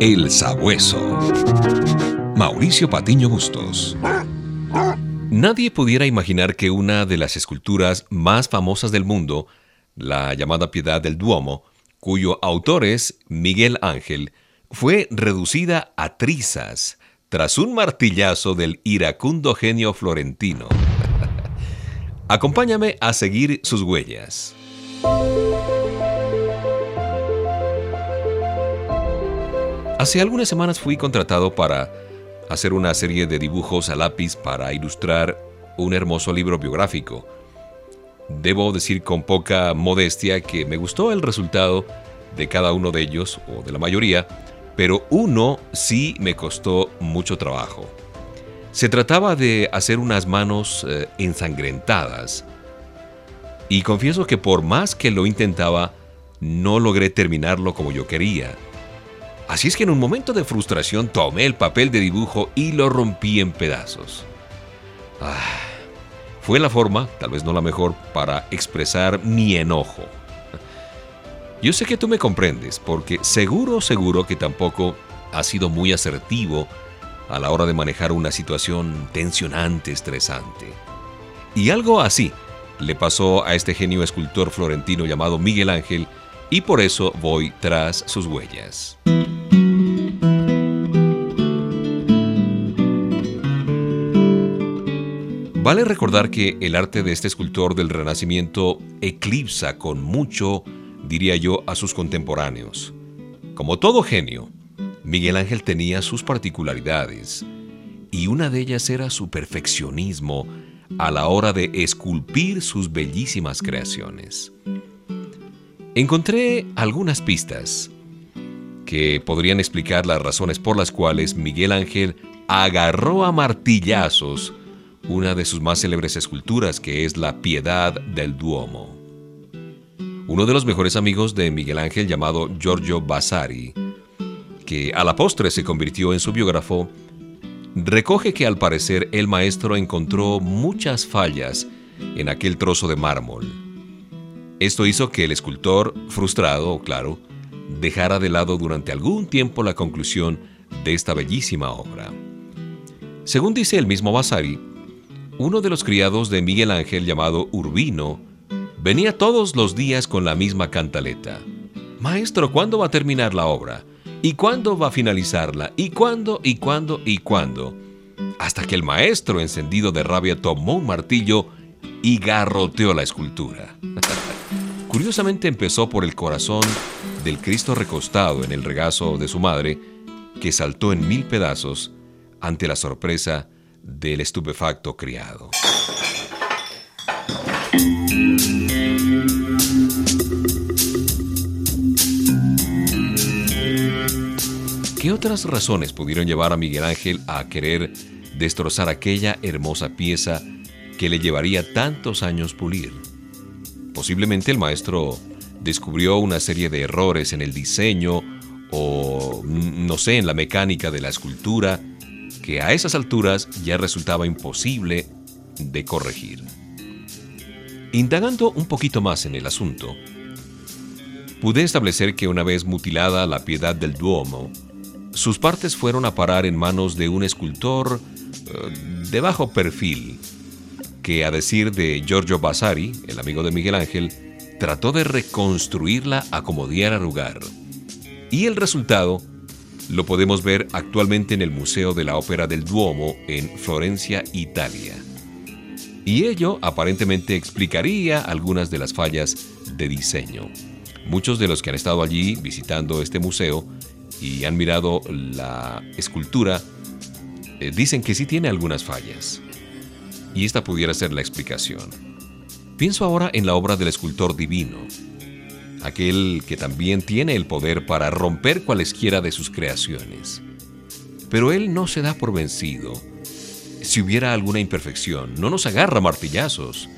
El Sabueso. Mauricio Patiño Bustos. Nadie pudiera imaginar que una de las esculturas más famosas del mundo, la llamada Piedad del Duomo, cuyo autor es Miguel Ángel, fue reducida a trizas tras un martillazo del iracundo genio florentino. Acompáñame a seguir sus huellas. Hace algunas semanas fui contratado para hacer una serie de dibujos a lápiz para ilustrar un hermoso libro biográfico. Debo decir con poca modestia que me gustó el resultado de cada uno de ellos, o de la mayoría, pero uno sí me costó mucho trabajo. Se trataba de hacer unas manos eh, ensangrentadas. Y confieso que por más que lo intentaba, no logré terminarlo como yo quería. Así es que en un momento de frustración tomé el papel de dibujo y lo rompí en pedazos. Ah, fue la forma, tal vez no la mejor, para expresar mi enojo. Yo sé que tú me comprendes, porque seguro, seguro que tampoco has sido muy asertivo a la hora de manejar una situación tensionante, estresante. Y algo así le pasó a este genio escultor florentino llamado Miguel Ángel, y por eso voy tras sus huellas. Vale recordar que el arte de este escultor del Renacimiento eclipsa con mucho, diría yo, a sus contemporáneos. Como todo genio, Miguel Ángel tenía sus particularidades, y una de ellas era su perfeccionismo a la hora de esculpir sus bellísimas creaciones. Encontré algunas pistas que podrían explicar las razones por las cuales Miguel Ángel agarró a martillazos una de sus más célebres esculturas, que es la Piedad del Duomo. Uno de los mejores amigos de Miguel Ángel, llamado Giorgio Vasari, que a la postre se convirtió en su biógrafo, recoge que al parecer el maestro encontró muchas fallas en aquel trozo de mármol. Esto hizo que el escultor, frustrado, claro, dejara de lado durante algún tiempo la conclusión de esta bellísima obra. Según dice el mismo Vasari, uno de los criados de Miguel Ángel llamado Urbino venía todos los días con la misma cantaleta. Maestro, ¿cuándo va a terminar la obra? ¿Y cuándo va a finalizarla? ¿Y cuándo? ¿Y cuándo? ¿Y cuándo? Hasta que el maestro, encendido de rabia, tomó un martillo y garroteó la escultura. Curiosamente empezó por el corazón del Cristo recostado en el regazo de su madre, que saltó en mil pedazos ante la sorpresa del estupefacto criado. ¿Qué otras razones pudieron llevar a Miguel Ángel a querer destrozar aquella hermosa pieza que le llevaría tantos años pulir? Posiblemente el maestro descubrió una serie de errores en el diseño o, no sé, en la mecánica de la escultura que a esas alturas ya resultaba imposible de corregir. Indagando un poquito más en el asunto, pude establecer que una vez mutilada la piedad del Duomo, sus partes fueron a parar en manos de un escultor eh, de bajo perfil, que a decir de Giorgio Vasari, el amigo de Miguel Ángel, trató de reconstruirla a como diera lugar. Y el resultado lo podemos ver actualmente en el Museo de la Ópera del Duomo en Florencia, Italia. Y ello aparentemente explicaría algunas de las fallas de diseño. Muchos de los que han estado allí visitando este museo y han mirado la escultura eh, dicen que sí tiene algunas fallas. Y esta pudiera ser la explicación. Pienso ahora en la obra del escultor divino, aquel que también tiene el poder para romper cualesquiera de sus creaciones. Pero Él no se da por vencido. Si hubiera alguna imperfección, no nos agarra martillazos.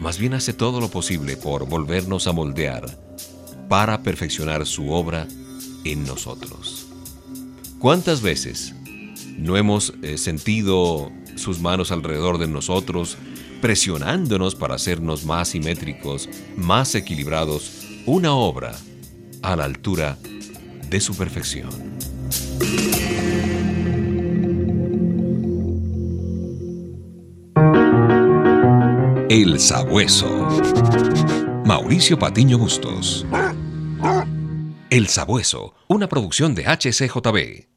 Más bien hace todo lo posible por volvernos a moldear para perfeccionar su obra en nosotros. ¿Cuántas veces no hemos eh, sentido sus manos alrededor de nosotros, presionándonos para hacernos más simétricos, más equilibrados una obra a la altura de su perfección. El Sabueso. Mauricio Patiño Bustos. El Sabueso, una producción de HCJB.